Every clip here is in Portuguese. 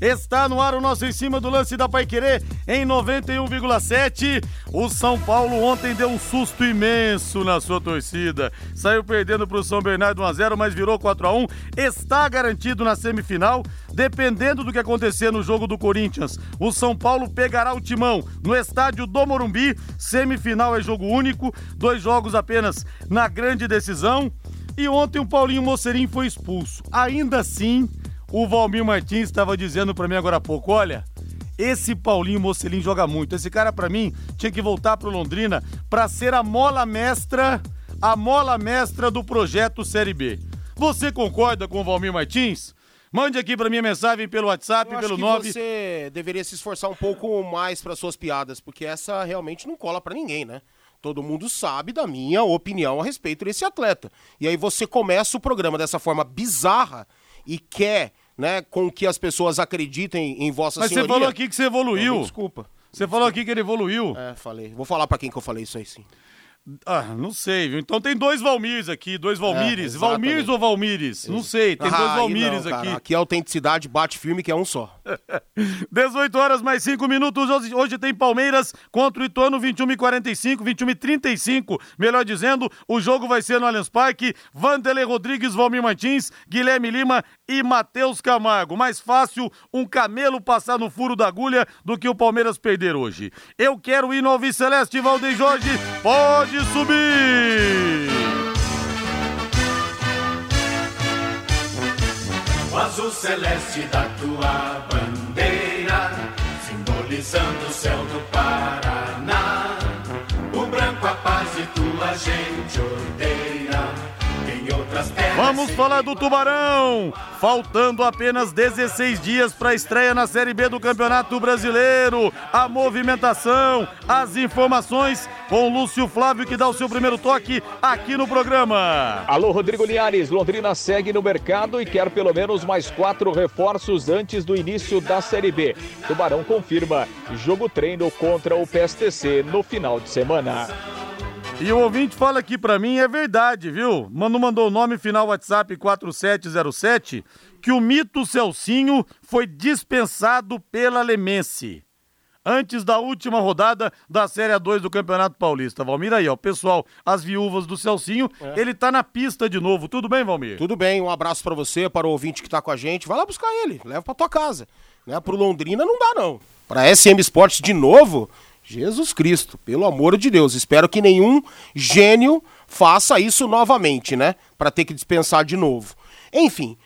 Está no ar o nosso em cima do lance da Paiquerê em 91,7. O São Paulo ontem deu um susto imenso na sua torcida. Saiu perdendo para o São Bernardo 1x0, mas virou 4x1. Está garantido na semifinal. Dependendo do que acontecer no jogo do Corinthians, o São Paulo pegará o timão no estádio do Morumbi. Semifinal é jogo único, dois jogos apenas na grande decisão. E ontem o Paulinho Mocerim foi expulso. Ainda assim, o Valmir Martins estava dizendo para mim agora há pouco: olha, esse Paulinho Mocelim joga muito. Esse cara, para mim, tinha que voltar pro Londrina para ser a mola mestra, a mola mestra do projeto Série B. Você concorda com o Valmir Martins? Mande aqui para minha mensagem pelo WhatsApp, Eu pelo que 9. Você deveria se esforçar um pouco mais para suas piadas, porque essa realmente não cola para ninguém, né? Todo mundo sabe da minha opinião a respeito desse atleta. E aí você começa o programa dessa forma bizarra e quer, né, com que as pessoas acreditem em vossa Mas você senhoria. falou aqui que você Não, evoluiu. Desculpa. Você falou aqui que ele evoluiu. É, falei. Vou falar para quem que eu falei isso aí sim. Ah, não sei, viu? Então tem dois Valmirs aqui, dois Valmires. É, exatamente. ou Valmires? Não sei, tem Ah, dois Valmires não, aqui. Aqui a autenticidade bate firme que é um só. 18 horas mais 5 minutos. Hoje, hoje tem Palmeiras contra o Ituano, 21 e 45, 21 e 35. Melhor dizendo, o jogo vai ser no Allianz Parque. Vanderlei Rodrigues, Valmir Martins, Guilherme Lima e Matheus Camargo. Mais fácil um camelo passar no furo da agulha do que o Palmeiras perder hoje. Eu quero ir no Alves Celeste, Valdeir Jorge. Pode subir! O azul celeste da tua bandeira, simbolizando o céu do Paraná. O branco a paz e tua gente odeia. Vamos falar do Tubarão! Faltando apenas 16 dias para a estreia na Série B do Campeonato Brasileiro. A movimentação, as informações com Lúcio Flávio que dá o seu primeiro toque aqui no programa. Alô, Rodrigo Linhares. Londrina segue no mercado e quer pelo menos mais quatro reforços antes do início da Série B. Tubarão confirma jogo treino contra o PSTC no final de semana. E o ouvinte fala aqui pra mim, é verdade, viu? Mano mandou o nome final WhatsApp 4707 que o mito Celcinho foi dispensado pela Lemense. Antes da última rodada da Série A2 do Campeonato Paulista. Valmir aí, ó. Pessoal, as viúvas do Celcinho, ele tá na pista de novo. Tudo bem, Valmir? Tudo bem, um abraço pra você, para o ouvinte que tá com a gente. Vai lá buscar ele, leva pra tua casa. Né? Pro Londrina não dá, não. Pra SM Sports de novo, Jesus Cristo, pelo amor de Deus. Espero que nenhum gênio faça isso novamente, né? Pra ter que dispensar de novo. Enfim,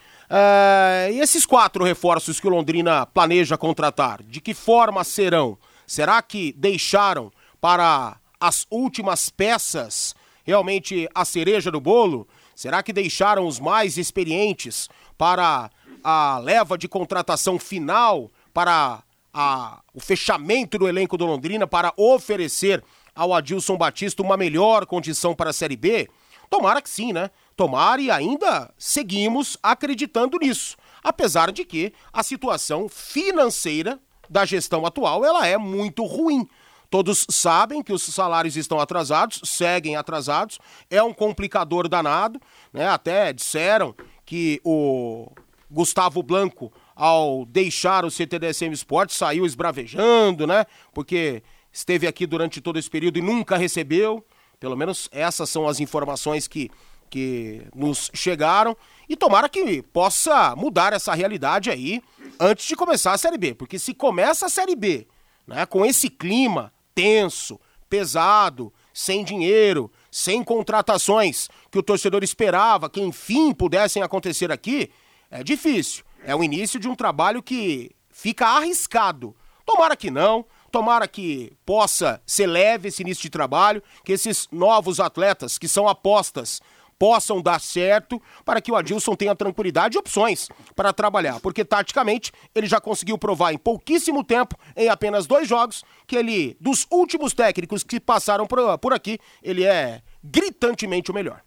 e esses quatro reforços que o Londrina planeja contratar, de que forma serão? Será que deixaram para as últimas peças realmente a cereja do bolo? Será que deixaram os mais experientes para a leva de contratação final, para a- o fechamento do elenco do Londrina, para oferecer ao Adilson Batista uma melhor condição para a Série B? Tomara que sim, né? Tomara e ainda seguimos acreditando nisso. Apesar de que a situação financeira da gestão atual ela é muito ruim. Todos sabem que os salários estão atrasados, seguem atrasados, é um complicador danado, né? Até disseram que o Gustavo Blanco, ao deixar o CTDSM Esporte, saiu esbravejando, né? Porque esteve aqui durante todo esse período e nunca recebeu. Pelo menos essas são as informações que, que nos chegaram. E tomara que possa mudar essa realidade aí antes de começar a Série B. Porque se começa a Série B né, com esse clima tenso, pesado, sem dinheiro, sem contratações que o torcedor esperava que enfim pudessem acontecer aqui, é difícil. É o início de um trabalho que fica arriscado. Tomara que não, tomara que possa ser leve esse início de trabalho, que esses novos atletas que são apostas possam dar certo para que o Adilson tenha tranquilidade e opções para trabalhar, porque taticamente ele já conseguiu provar em pouquíssimo tempo, em apenas dois jogos, que ele, dos últimos técnicos que passaram por, aqui, ele é gritantemente o melhor.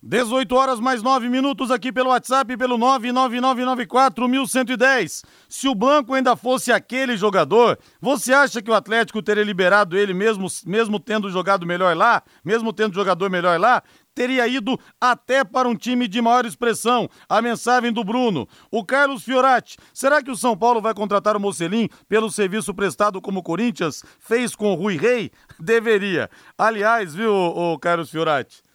18 horas mais 9 minutos aqui pelo WhatsApp, pelo 999941110. Se o Blanco ainda fosse aquele jogador, você acha que o Atlético teria liberado ele mesmo, mesmo tendo jogado melhor lá? Mesmo tendo jogador melhor lá? Teria ido até para um time de maior expressão. A mensagem do Bruno. O Carlos Fiorati. Será que o São Paulo vai contratar o Mocelin pelo serviço prestado como o Corinthians fez com o Rui Rei? Deveria. Aliás, viu, o Carlos Fiorati?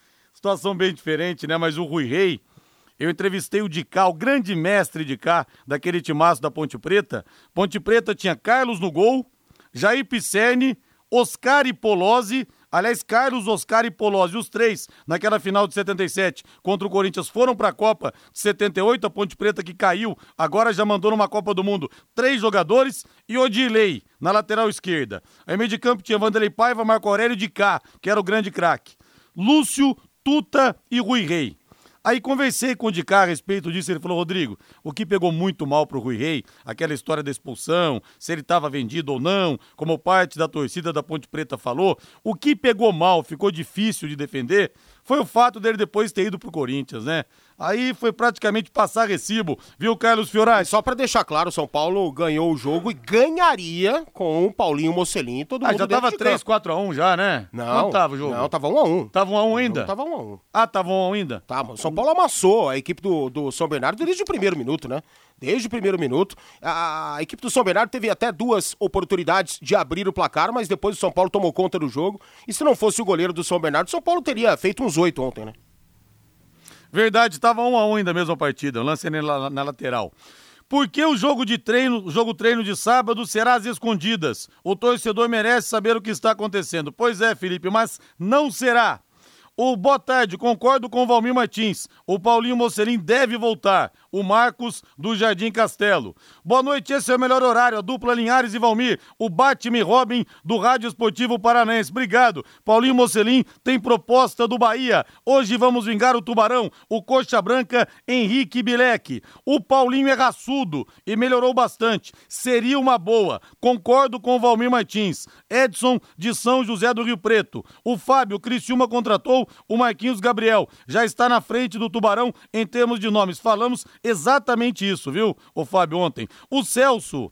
Situação bem diferente, né? Mas o Rui Rei, eu entrevistei o Dicá, o grande mestre de cá, daquele timaço da Ponte Preta. Ponte Preta tinha Carlos no gol, Jair Pisserni, Oscar e Polozzi, aliás, Carlos, Oscar e Polozzi, os três, naquela final de 77 contra o Corinthians, foram para a Copa de 78, a Ponte Preta que caiu, agora já mandou numa Copa do Mundo três jogadores e Odilei na lateral esquerda. Aí meio de campo tinha Vanderlei Paiva, Marco Aurélio de Cá, que era o grande craque. Lúcio, Tuta e Rui Rei. Aí conversei com o Dicá a respeito disso, ele falou, Rodrigo, o que pegou muito mal pro Rui Rei, aquela história da expulsão, se ele estava vendido ou não, como parte da torcida da Ponte Preta falou, o que pegou mal, ficou difícil de defender, foi o fato dele depois ter ido pro Corinthians, né? Aí foi praticamente passar recibo, viu, Carlos Fiorati? Só para deixar claro, o São Paulo ganhou o jogo e ganharia com o Paulinho Mocelin todo ah, mundo já tava 3, 4 a 1 já, né? Não, não tava o jogo. Não, tava 1 a 1 Tava 1 a 1 ainda? Não, tava 1 a 1 Ah, tava 1 a 1 ainda? Tá, o São Paulo amassou a equipe do, do São Bernardo desde o primeiro minuto, né? Desde o primeiro minuto. A, a equipe do São Bernardo teve até duas oportunidades de abrir o placar, mas depois o São Paulo tomou conta do jogo. E se não fosse o goleiro do São Bernardo, o São Paulo teria feito uns oito ontem, né? Verdade, estava 1 a 1 ainda a mesma partida, eu lancei na, na lateral. Por que o jogo de treino, o jogo treino de sábado será às escondidas? O torcedor merece saber o que está acontecendo. Pois é, Felipe, mas não será. O boa tarde, concordo com o Valmir Martins. O Paulinho Mocelin deve voltar. O Marcos do Jardim Castelo. Boa noite, esse é o melhor horário. A dupla Linhares e Valmir. O Batman Robin do Rádio Esportivo Paranaense. Obrigado. Paulinho Mocelin tem proposta do Bahia. Hoje vamos vingar o Tubarão. O Coxa Branca, Henrique Bilek. O Paulinho é raçudo e melhorou bastante. Seria uma boa. Concordo com o Valmir Martins. Edson de São José do Rio Preto. O Fábio Criciúma contratou o Marquinhos Gabriel. Já está na frente do Tubarão em termos de nomes. Falamos exatamente isso, viu, o Fábio, ontem. O Celso,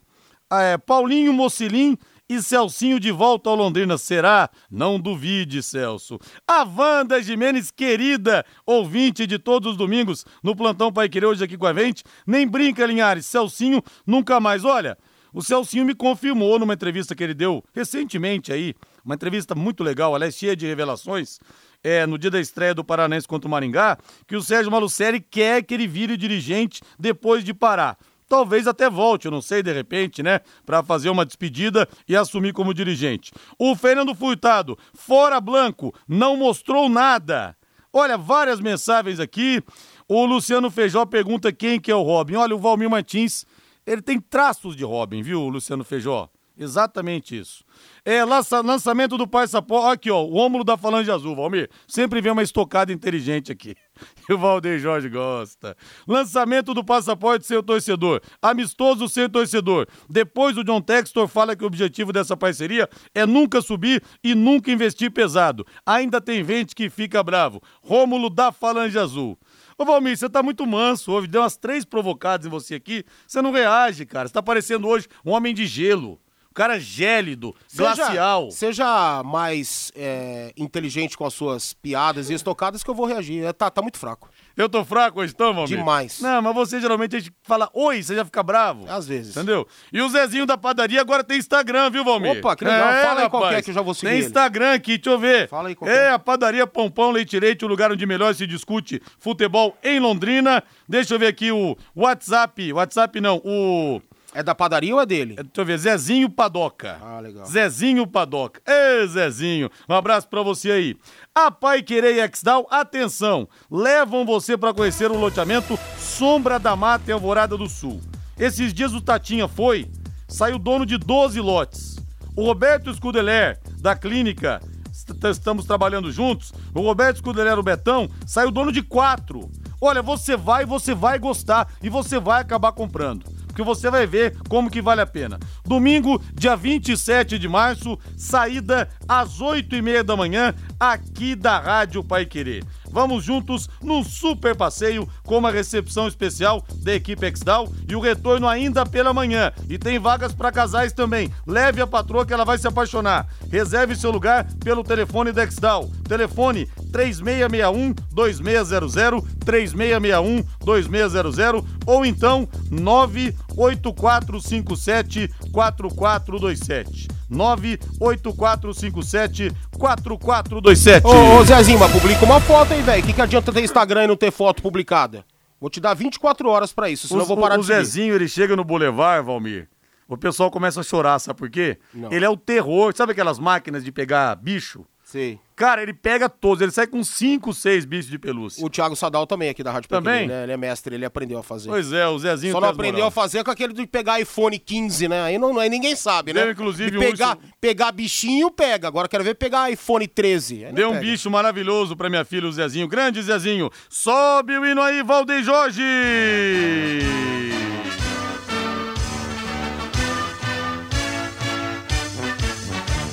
é, Paulinho Mocilim e Celcinho de volta ao Londrina. Será? Não duvide, Celso. A Wanda Jimenez, querida ouvinte de todos os domingos no Plantão Pai Querer, hoje aqui com a gente. Nem brinca, Linhares. Celcinho, nunca mais. Olha, o Celcinho me confirmou numa entrevista que ele deu recentemente aí, uma entrevista muito legal, aliás, cheia de revelações é, no dia da estreia do Paranense contra o Maringá, que o Sérgio Malucelli quer que ele vire dirigente depois de parar. Talvez até volte, eu não sei, de repente, né? Para fazer uma despedida e assumir como dirigente. O Fernando Furtado, fora Blanco, não mostrou nada. Olha, várias mensagens aqui. O Luciano Feijó pergunta quem que é o Robin. Olha, o Valmir Martins, ele tem traços de Robin, viu, Luciano Feijó? Exatamente isso. É, lança, lançamento do passaporte. Aqui, ó, o ômulo da Falange Azul, Valmir. Sempre vem uma estocada inteligente aqui. E o Valdeir Jorge gosta. Lançamento do passaporte ser torcedor. Amistoso ser torcedor. Depois o John Textor fala que o objetivo dessa parceria é nunca subir e nunca investir pesado. Ainda tem gente que fica bravo. Rômulo da Falange Azul. Ô Valmir, você tá muito manso. Houve, deu umas três provocadas em você aqui. Você não reage, cara. Você tá parecendo hoje um homem de gelo. O cara gélido, glacial. Seja mais é, inteligente com as suas piadas e estocadas que eu vou reagir. É, tá, tá muito fraco. Eu tô fraco hoje, então, Valmir? Demais. Não, mas você geralmente a gente fala oi, você já fica bravo. Às vezes. Entendeu? E o Zezinho da padaria agora tem Instagram, viu, Valmir? Opa, que legal. É, Fala aí é que eu já vou seguir Tem ele. Instagram aqui, deixa eu ver. Fala aí qual É, a padaria Pompão Leite Leite, o lugar onde melhor se discute futebol em Londrina. Deixa eu ver aqui o WhatsApp, WhatsApp não, o... É da padaria ou é dele? Deixa eu ver, Zezinho Padoca. Ah, legal. Zezinho Padoca. Ê, Zezinho, um abraço pra você aí. A Pai Querer e Exdal, atenção, levam você para conhecer o loteamento Sombra da Mata e Alvorada do Sul. Esses dias o Tatinha foi, saiu dono de 12 lotes. O Roberto Scudeler, da clínica est- Estamos Trabalhando Juntos, o Roberto Scudeler, o Betão, saiu dono de quatro. Olha, você vai, você vai gostar e você vai acabar comprando porque você vai ver como que vale a pena. Domingo, dia 27 de março, saída às 8 e meia da manhã, aqui da Rádio Pai Querer. Vamos juntos num super passeio com uma recepção especial da equipe Exdal e o retorno ainda pela manhã. E tem vagas para casais também. Leve a patroa que ela vai se apaixonar. Reserve seu lugar pelo telefone da Exdal. Telefone 3661 2600 3661 2600 ou então 98457 4427. 98457 4427. Ô, ô Zezinho, mas publica uma foto aí, velho. O que, que adianta ter Instagram e não ter foto publicada? Vou te dar 24 horas pra isso, senão o, eu vou parar o de seguir. Zezinho, ele chega no Boulevard, Valmir. O pessoal começa a chorar, sabe por quê? Não. Ele é o terror. Sabe aquelas máquinas de pegar bicho? Sei. Cara, ele pega todos. Ele sai com 5, 6 bichos de pelúcia. O Thiago Sadal também aqui da Rádio Também? Né? Ele é mestre, ele aprendeu a fazer. Pois é, o Zezinho Só não aprendeu moral. a fazer com aquele de pegar iPhone 15, né? Aí, não, aí ninguém sabe, né? Deu, inclusive, De um pegar, urso- pegar bichinho, pega. Agora quero ver pegar iPhone 13. Aí Deu um pega. bicho maravilhoso pra minha filha, o Zezinho. Grande Zezinho. Sobe o hino aí, Valdeir Jorge!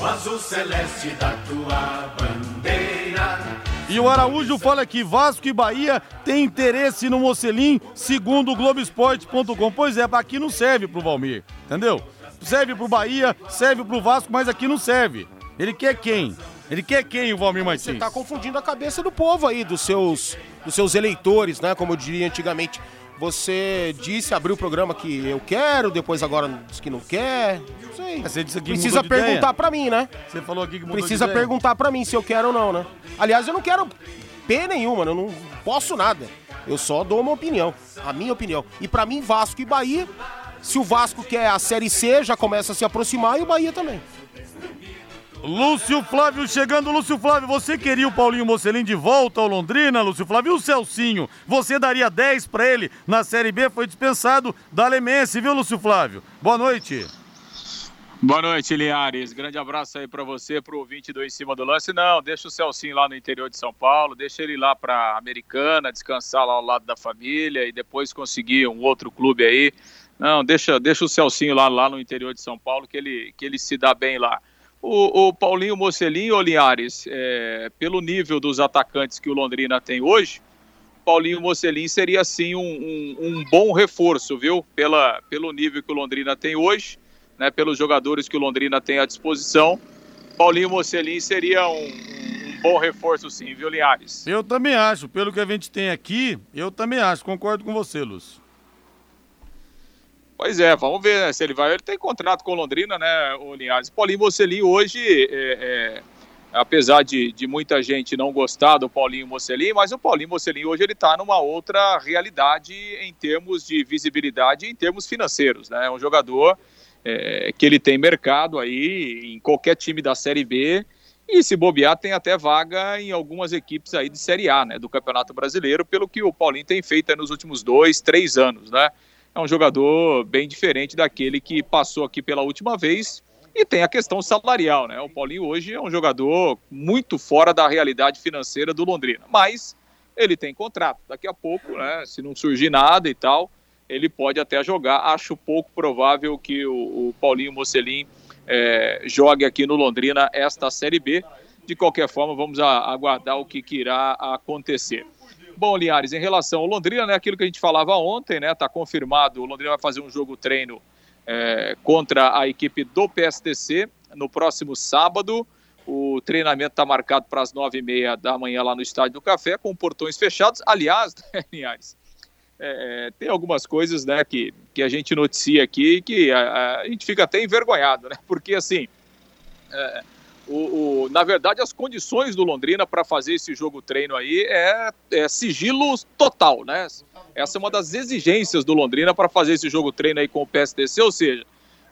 O azul celeste da tua. E o Araújo fala que Vasco e Bahia têm interesse no Mocelim, segundo o Globoesporte.com. Pois é, aqui não serve pro Valmir, entendeu? Serve pro Bahia, serve pro Vasco, mas aqui não serve. Ele quer quem? Ele quer quem, o Valmir Você Martins? tá confundindo a cabeça do povo aí, dos seus, dos seus eleitores, né? Como eu diria antigamente. Você disse, abriu o programa que eu quero, depois agora diz que não quer. Não sei. Você disse que Precisa de perguntar pra mim, né? Você falou aqui que mudou de Precisa ideia. perguntar pra mim se eu quero ou não, né? Aliás, eu não quero P nenhuma, né? eu não posso nada. Eu só dou uma opinião, a minha opinião. E pra mim, Vasco e Bahia, se o Vasco quer a Série C, já começa a se aproximar e o Bahia também. Lúcio Flávio chegando, Lúcio Flávio, você queria o Paulinho Mocelin de volta ao Londrina, Lúcio Flávio? E o Celcinho, você daria 10 pra ele na Série B? Foi dispensado da Lemense, viu, Lúcio Flávio? Boa noite. Boa noite, Linhares. Grande abraço aí pra você, pro ouvinte do Em Cima do Lance. Não, deixa o Celcinho lá no interior de São Paulo, deixa ele lá pra Americana, descansar lá ao lado da família e depois conseguir um outro clube aí. Não, deixa, deixa o Celcinho lá, lá no interior de São Paulo, que ele, que ele se dá bem lá. O, o Paulinho Mocelin, ô Linhares, é, pelo nível dos atacantes que o Londrina tem hoje, Paulinho Mocelin seria sim um, um- um bom reforço, viu? Pela, pelo nível que o Londrina tem hoje, né? Pelos jogadores que o Londrina tem à disposição, Paulinho Mocelin seria um, um bom reforço sim, viu, Linhares? Eu também acho, pelo que a gente tem aqui, eu também acho, concordo com você, Lúcio. Pois é, vamos ver né, se ele vai. Ele tem contrato com Londrina, né, o Linhares? Paulinho Mocelin hoje, é, é, apesar de, de muita gente não gostar do Paulinho Mocelin, mas o Paulinho Mocelin hoje ele está numa outra realidade em termos de visibilidade em termos financeiros, né? É um jogador é, que ele tem mercado aí em qualquer time da Série B e se bobear tem até vaga em algumas equipes aí de Série A, né, do Campeonato Brasileiro, pelo que o Paulinho tem feito nos últimos dois, três anos, né? É um jogador bem diferente daquele que passou aqui pela última vez e tem a questão salarial, né? O Paulinho hoje é um jogador muito fora da realidade financeira do Londrina, mas ele tem contrato. Daqui a pouco, né, se não surgir nada e tal, ele pode até jogar. Acho pouco provável que o, o Paulinho Mocelin eh, jogue aqui no Londrina esta Série B. De qualquer forma, vamos a- aguardar o que, que irá acontecer. Bom, Linhares, em relação ao Londrina, né, aquilo que a gente falava ontem, né, tá confirmado, o Londrina vai fazer um jogo treino eh, contra a equipe do PSTC no próximo sábado. O treinamento está marcado para as nove e meia da manhã lá no Estádio do Café, com portões fechados. Aliás, né, Linhares, é, tem algumas coisas né, que, que a gente noticia aqui que a, a gente fica até envergonhado, né? Porque assim, é, o, o- na verdade, as condições do Londrina para fazer esse jogo treino aí é, é sigilo total, né? Essa é uma das exigências do Londrina para fazer esse jogo treino aí com o PSDC, ou seja,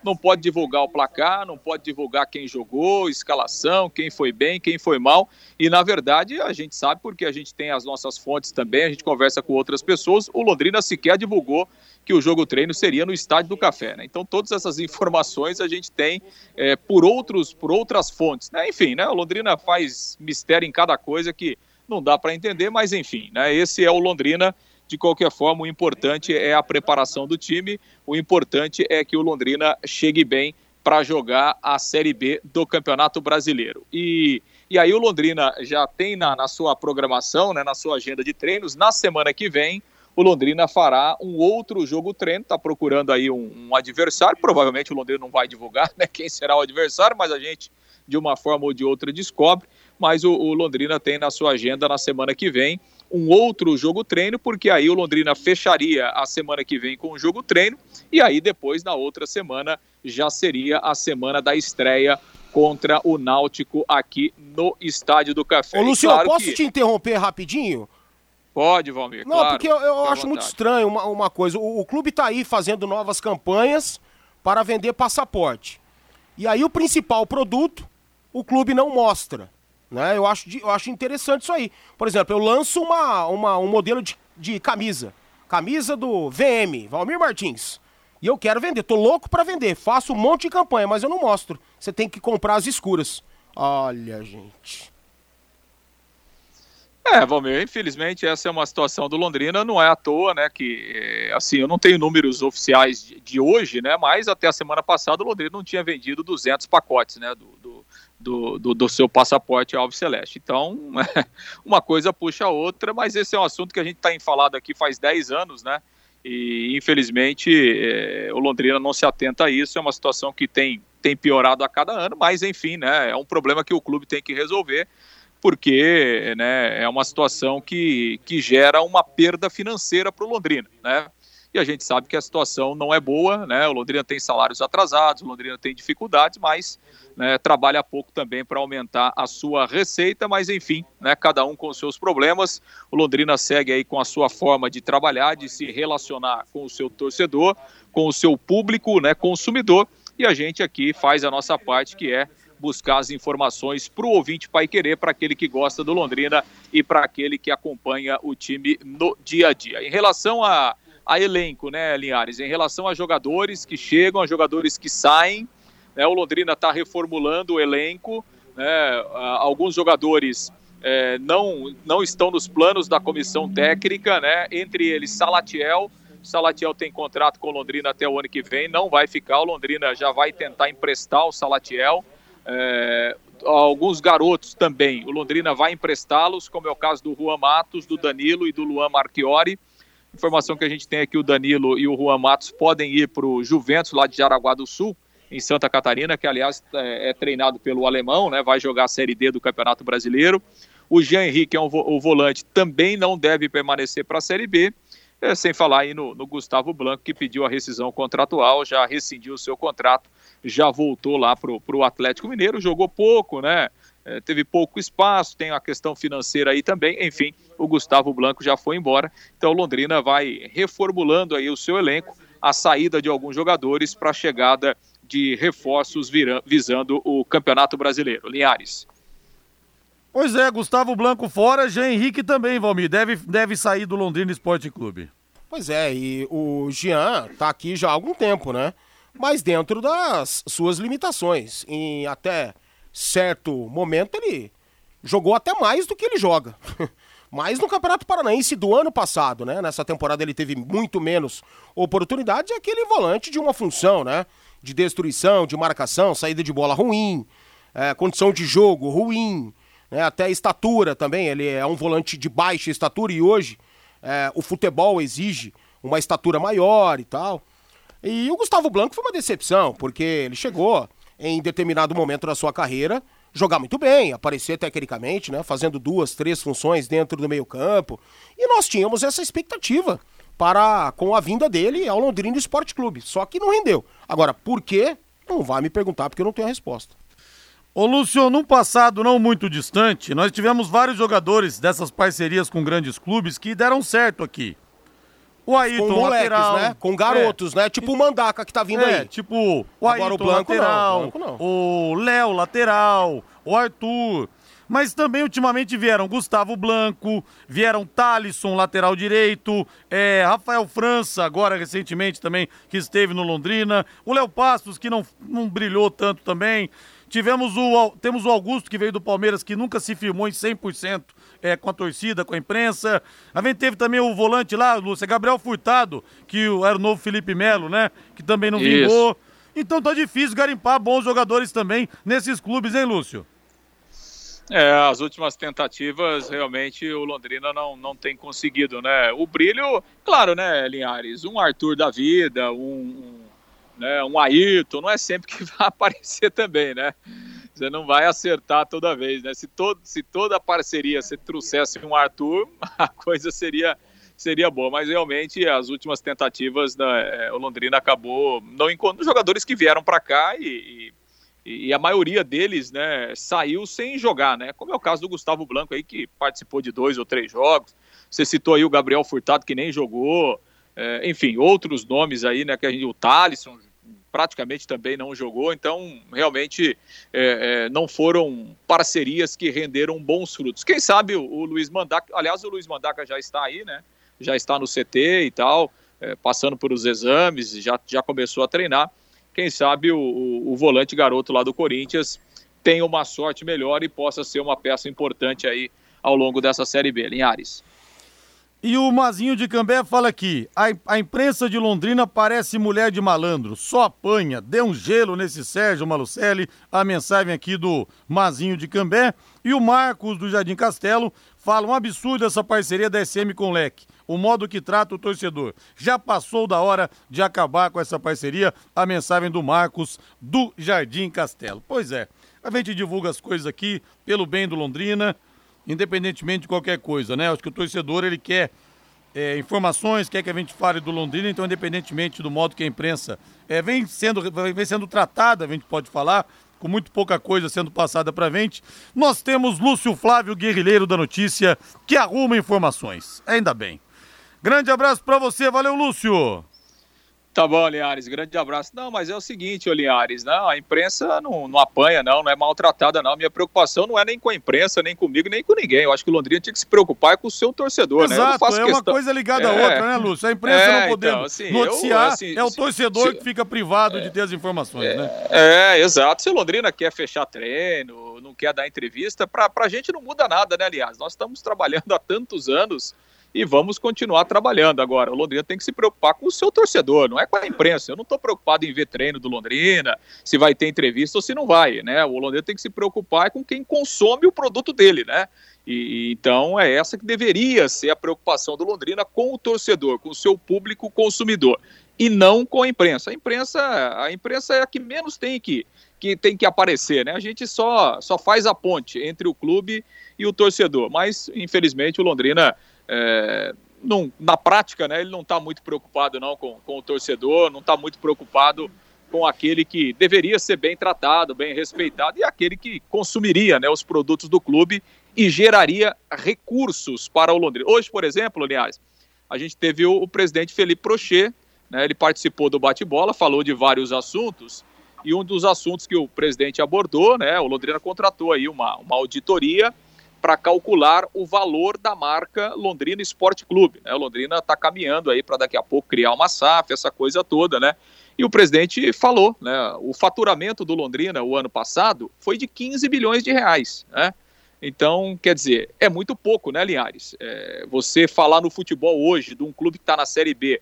não pode divulgar o placar, não pode divulgar quem jogou, escalação, quem foi bem, quem foi mal. E na verdade a gente sabe porque a gente tem as nossas fontes também, a gente conversa com outras pessoas. O Londrina sequer divulgou que o jogo treino seria no Estádio do Café. Né? Então todas essas informações a gente tem é, por outros, por outras fontes. Né? Enfim, né? O Londrina faz mistério em cada coisa que não dá para entender, mas enfim, né? Esse é o Londrina. De qualquer forma, o importante é a preparação do time, o importante é que o Londrina chegue bem para jogar a Série B do Campeonato Brasileiro. E, e aí o Londrina já tem na, na sua programação, né, na sua agenda de treinos, na semana que vem, o Londrina fará um outro jogo treino, está procurando aí um, um, adversário, provavelmente o Londrina não vai divulgar né, quem será o adversário, mas a gente, de uma forma ou de outra, descobre. Mas o, o Londrina tem na sua agenda na semana que vem um outro jogo treino, porque aí o Londrina fecharia a semana que vem com o jogo treino, e aí depois, na outra semana, já seria a semana da estreia contra o Náutico aqui no Estádio do Café. Ô, Luciano, claro posso que... te interromper rapidinho? Pode, Valmir. Não, claro, porque eu, eu acho muito estranho uma, uma coisa. O, o clube está aí fazendo novas campanhas para vender passaporte. E aí o principal produto, o clube não mostra. Né? Eu, acho, eu acho interessante isso aí. Por exemplo, eu lanço uma, uma, um modelo de, de camisa. Camisa do VM, Valmir Martins. E eu quero vender, tô louco para vender. Faço um monte de campanha, mas eu não mostro. Você tem que comprar as escuras. Olha, gente. É, Valmir, infelizmente essa é uma situação do Londrina, não é à toa, né, que, eh, assim, eu não tenho números oficiais de, hoje, né, mas até a semana passada o Londrina não tinha vendido 200 pacotes, né, do, do, do, do, seu passaporte Alves Celeste. Então, uma coisa puxa a outra, mas esse é um assunto que a gente está falado aqui faz 10 anos, né? E infelizmente é, o Londrina não se atenta a isso. É uma situação que tem, tem piorado a cada ano, mas enfim, né? É um problema que o clube tem que resolver, porque né, é uma situação que, que gera uma perda financeira para o Londrina, né? E a gente sabe que a situação não é boa, né? O Londrina tem salários atrasados, o Londrina tem dificuldades, mas né, trabalha pouco também para aumentar a sua receita, mas enfim, né, cada um com os seus problemas. O Londrina segue aí com a sua forma de trabalhar, de se relacionar com o seu torcedor, com o seu público, né, consumidor, e a gente aqui faz a nossa parte, que é buscar as informações para o ouvinte Pai Querer, para aquele que gosta do Londrina e para aquele que acompanha o time no dia a dia. Em relação a a elenco, né, Linhares? Em relação a jogadores que chegam, a jogadores que saem, né, o Londrina está reformulando o elenco, né, alguns jogadores é, não, não estão nos planos da comissão técnica, né, entre eles Salatiel, Salatiel tem contrato com o Londrina até o ano que vem, não vai ficar, o Londrina já vai tentar emprestar o Salatiel, é, alguns garotos também, o Londrina vai emprestá-los, como é o caso do Juan Matos, do Danilo e do Luan Marchiori, Informação que a gente tem é que o Danilo e o Juan Matos podem ir para o Juventus, lá de Jaraguá do Sul, em Santa Catarina, que aliás é, é, treinado pelo alemão, né? Vai jogar a Série D do Campeonato Brasileiro. O Jean Henrique, é um vo o volante, também não deve permanecer para a Série B. É, sem falar aí no, no, Gustavo Blanco, que pediu a rescisão contratual, já rescindiu o seu contrato, já voltou lá para o Atlético Mineiro, jogou pouco, né? É, teve pouco espaço, tem a questão financeira aí também, enfim, o Gustavo Blanco já foi embora, então Londrina vai reformulando aí o seu elenco, a saída de alguns jogadores para a chegada de reforços visando o Campeonato Brasileiro. Linhares. Pois é, Gustavo Blanco fora, Jean Henrique também, Valmir, deve, deve sair do Londrina Esporte Clube. Pois é, e o Jean tá aqui já há algum tempo, né? Mas dentro das suas limitações, em até certo momento ele jogou até mais do que ele joga. Mas no Campeonato Paranaense do ano passado, né? Nessa temporada ele teve muito menos oportunidade, é aquele volante de uma função, né? De destruição, de marcação, saída de bola ruim, é, condição de jogo ruim, né? até estatura também. Ele é um volante de baixa estatura e hoje é, o futebol exige uma estatura maior e tal. E o Gustavo Blanco foi uma decepção, porque ele chegou em determinado momento da sua carreira, jogar muito bem, aparecer tecnicamente, né, fazendo duas, três funções dentro do meio-campo. E nós tínhamos essa expectativa para com a vinda dele ao Londrina Esporte Clube. Só que não rendeu. Agora, por quê? Não vai me perguntar porque eu não tenho a resposta. Ô Lúcio, num passado não muito distante, nós tivemos vários jogadores dessas parcerias com grandes clubes que deram certo aqui. O Ayrton, com moleques, lateral. né? Com garotos, é. né? Tipo o Mandaca que tá vindo é, aí. Tipo o Agora Ayrton, o Blanco lateral, não, o, o Léo, lateral, o Arthur. Mas também ultimamente vieram Gustavo Blanco, vieram Talisson, lateral direito, é, Rafael França, agora recentemente também, que esteve no Londrina, o Léo Passos, que não, não brilhou tanto também. Tivemos o, temos o Augusto, que veio do Palmeiras, que nunca se firmou em 100% é, com a torcida, com a imprensa. A gente teve também o volante lá, Lúcia, Gabriel Furtado, que era o novo Felipe Melo, né? Que também não Isso. vingou. Então tá difícil garimpar bons jogadores também nesses clubes, hein, Lúcio? É, as últimas tentativas, realmente, o Londrina não, não tem conseguido, né? O brilho, claro, né, Linhares? Um Arthur da vida, um, um, né, um Ayrton, não é sempre que vai aparecer também, né? Você não vai acertar toda vez, né? Se, todo, se toda a parceria você trouxesse um Arthur, a coisa seria, seria boa. Mas realmente, as últimas tentativas, né, o Londrina acabou não encontrando jogadores que vieram para cá e, e e a maioria deles, né, saiu sem jogar, né? Como é o caso do Gustavo Blanco aí, que participou de dois ou três jogos. Você citou aí o Gabriel Furtado, que nem jogou. É, enfim, outros nomes aí, né? Que a gente, o Thalisson praticamente também não jogou. Então, realmente, é, é, não foram parcerias que renderam bons frutos. Quem sabe o, o, Luiz Mandaca, aliás, o Luiz Mandaca já está aí, né? Já está no CT e tal, é, passando por os exames, já, já começou a treinar quem sabe o, o, o volante garoto lá do Corinthians tenha uma sorte melhor e possa ser uma peça importante aí ao longo dessa Série B. Linhares. E o Mazinho de Cambé fala aqui: a, a, imprensa de Londrina parece mulher de malandro, só apanha, dê um gelo nesse Sérgio Malucelli. A mensagem aqui do Mazinho de Cambé. E o Marcos do Jardim Castelo fala: um absurdo essa parceria da SM com o Leque o modo que trata o torcedor. Já passou da hora de acabar com essa parceria. A mensagem do Marcos do Jardim Castelo. Pois é, a gente divulga as coisas aqui pelo bem do Londrina, independentemente de qualquer coisa, né? Acho que o torcedor ele quer é, informações, quer que a gente fale do Londrina, então independentemente do modo que a imprensa é, vem, sendo, vem sendo tratada, a gente pode falar, com muito pouca coisa sendo passada para frente, nós temos Lúcio Flávio Guerrilheiro da Notícia, que arruma informações. Ainda bem. Grande abraço para você, valeu, Lúcio. Tá bom, Linhares, grande abraço. Não, mas é o seguinte, Linhares, não, a imprensa não, não apanha, não, não é maltratada, não. Minha preocupação não é nem com a imprensa, nem comigo, nem com ninguém. Eu acho que o Londrina tinha que se preocupar com o seu torcedor, Exato, né? Exato, é questão... uma coisa ligada à é... outra, né, Lúcio? A imprensa é, não podendo então, assim, noticiar, eu, assim, é o torcedor se... que fica privado de ter as informações, é, né? É, exato. Se o Londrina quer fechar treino, não quer dar entrevista, pra, pra gente não muda nada, né, aliás? Nós estamos trabalhando há tantos anos e vamos continuar trabalhando. Agora, o Londrina tem que se preocupar com o seu torcedor, não é com a imprensa. Eu não estou preocupado em ver treino do Londrina, se vai ter entrevista ou se não vai, né? O Londrina tem que se preocupar com quem consome o produto dele, né? E, então é essa que deveria ser a preocupação do Londrina com o torcedor, com o seu público consumidor, e não com a imprensa. A imprensa, a imprensa é a que menos tem que, que tem que aparecer, né? A gente só, só faz a ponte entre o clube e o torcedor. Mas, infelizmente, o Londrina é, não, na prática, né, ele não está muito preocupado não com, com o torcedor, não está muito preocupado com aquele que deveria ser bem tratado, bem respeitado e aquele que consumiria né, os produtos do clube e geraria recursos para o Londrina. Hoje, por exemplo, aliás, a gente teve o, o presidente Felipe Prochet, né, ele participou do bate-bola, falou de vários assuntos e um dos assuntos que o presidente abordou, né, o Londrina contratou aí uma, uma auditoria para calcular o valor da marca Londrina Esporte Clube. Né? O Londrina está caminhando aí para daqui a pouco criar uma SAF, essa coisa toda, né? E o presidente falou, né? O faturamento do Londrina o ano passado foi de 15 bilhões de reais, né? Então, quer dizer, é muito pouco, né, Linhares? É, você falar no futebol hoje de um clube que está na Série B,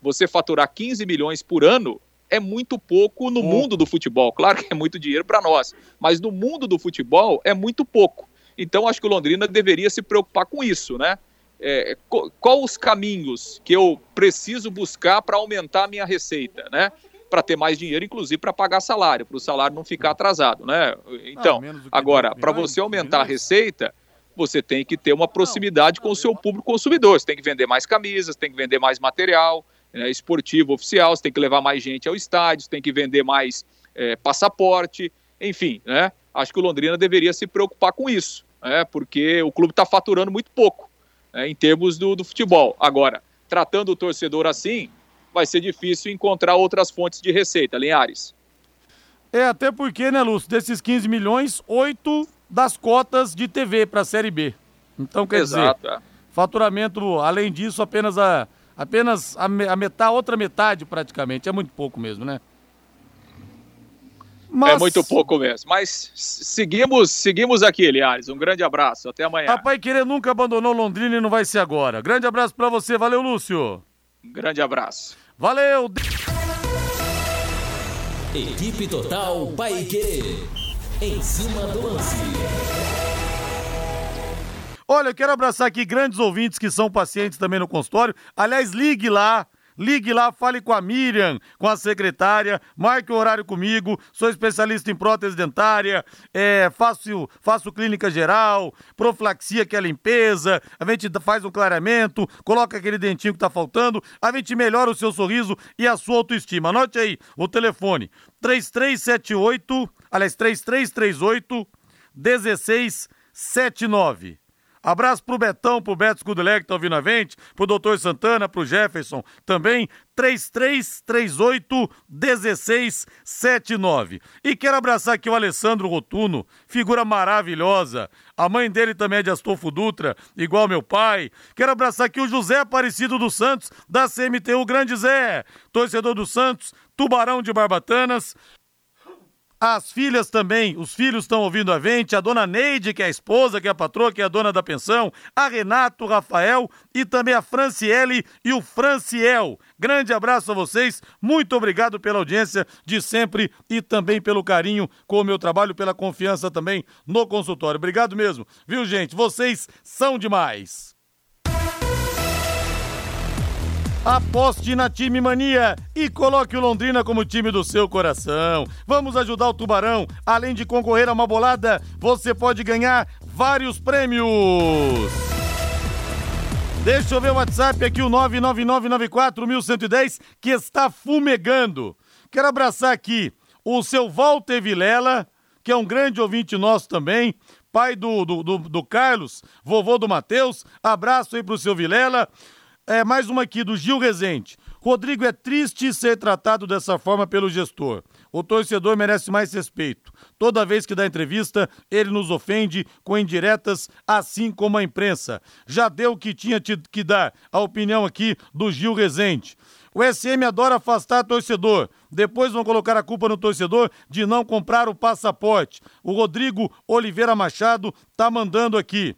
você faturar 15 milhões por ano é muito pouco no hum. mundo do futebol. Claro que é muito dinheiro para nós, mas no mundo do futebol é muito pouco. Então, acho que o Londrina deveria se preocupar com isso, né? É, qual os caminhos que eu preciso buscar para aumentar a minha receita, né? Para ter mais dinheiro, inclusive para pagar salário, para o salário não ficar atrasado, né? Então, ah, agora, para você aumentar a receita, você tem que ter uma proximidade com o seu público consumidor. Você tem que vender mais camisas, tem que vender mais material né, esportivo oficial, você tem que levar mais gente ao estádio, você tem que vender mais é, passaporte, enfim, né? Acho que o Londrina deveria se preocupar com isso é, porque o clube está faturando muito pouco é, em termos do, do futebol. Agora, tratando o torcedor assim, vai ser difícil encontrar outras fontes de receita, Linhares. É, até porque, né, Lúcio, desses 15 milhões, 8 das cotas de TV para a Série B. Então, quer Exato, dizer, é. faturamento, além disso, apenas a, apenas a, a metade, outra metade praticamente. É muito pouco mesmo, né? Mas... É muito pouco mesmo. Mas seguimos, seguimos aqui, Liares. Um grande abraço. Até amanhã. Papai Querer nunca abandonou Londrina e não vai ser agora. Grande abraço para você. Valeu, Lúcio. Um grande abraço. Valeu. Equipe Total Paique. Em cima do lance. Olha, eu quero abraçar aqui grandes ouvintes que são pacientes também no consultório. Aliás, ligue lá. Ligue lá, fale com a Miriam, com a secretária, marque o horário comigo. Sou especialista em prótese dentária, é, faço, faço clínica geral, profilaxia, que é limpeza. A gente faz um clareamento, coloca aquele dentinho que tá faltando. A gente melhora o seu sorriso e a sua autoestima. Anote aí o telefone: 3378, aliás, 3338 1679. Abraço pro Betão, pro Beto Scudelec que tá ouvindo a gente, pro Doutor Santana, pro Jefferson, também 3338 1679. E quero abraçar aqui o Alessandro Rotuno, figura maravilhosa. A mãe dele também é de Astolfo Dutra, igual meu pai. Quero abraçar aqui o José Aparecido dos Santos, da CMTU Grande Zé, torcedor do Santos, Tubarão de Barbatanas. As filhas também, os filhos estão ouvindo a gente, a dona Neide, que é a esposa, que é a patroa, que é a dona da pensão, a Renato, o Rafael e também a Franciele e o Franciel. Grande abraço a vocês, muito obrigado pela audiência de sempre e também pelo carinho com o meu trabalho, pela confiança também no consultório. Obrigado mesmo, viu gente? Vocês são demais. Aposte na Time Mania e coloque o Londrina como time do seu coração. Vamos ajudar o Tubarão. Além de concorrer a uma bolada, você pode ganhar vários prêmios. Deixa eu ver o WhatsApp aqui, o 999941110, que está fumegando. Quero abraçar aqui o seu Walter Vilela, que é um grande ouvinte nosso também, pai do, do, do, do Carlos, vovô do Matheus. Abraço aí pro seu Vilela. É, mais uma aqui do Gil Rezende. Rodrigo é triste ser tratado dessa forma pelo gestor. O torcedor merece mais respeito. Toda vez que dá entrevista, ele nos ofende com indiretas, assim como a imprensa. Já deu o que tinha que dar. A opinião aqui do Gil Rezende. O SM adora afastar torcedor. Depois vão colocar a culpa no torcedor de não comprar o passaporte. O Rodrigo Oliveira Machado tá mandando aqui.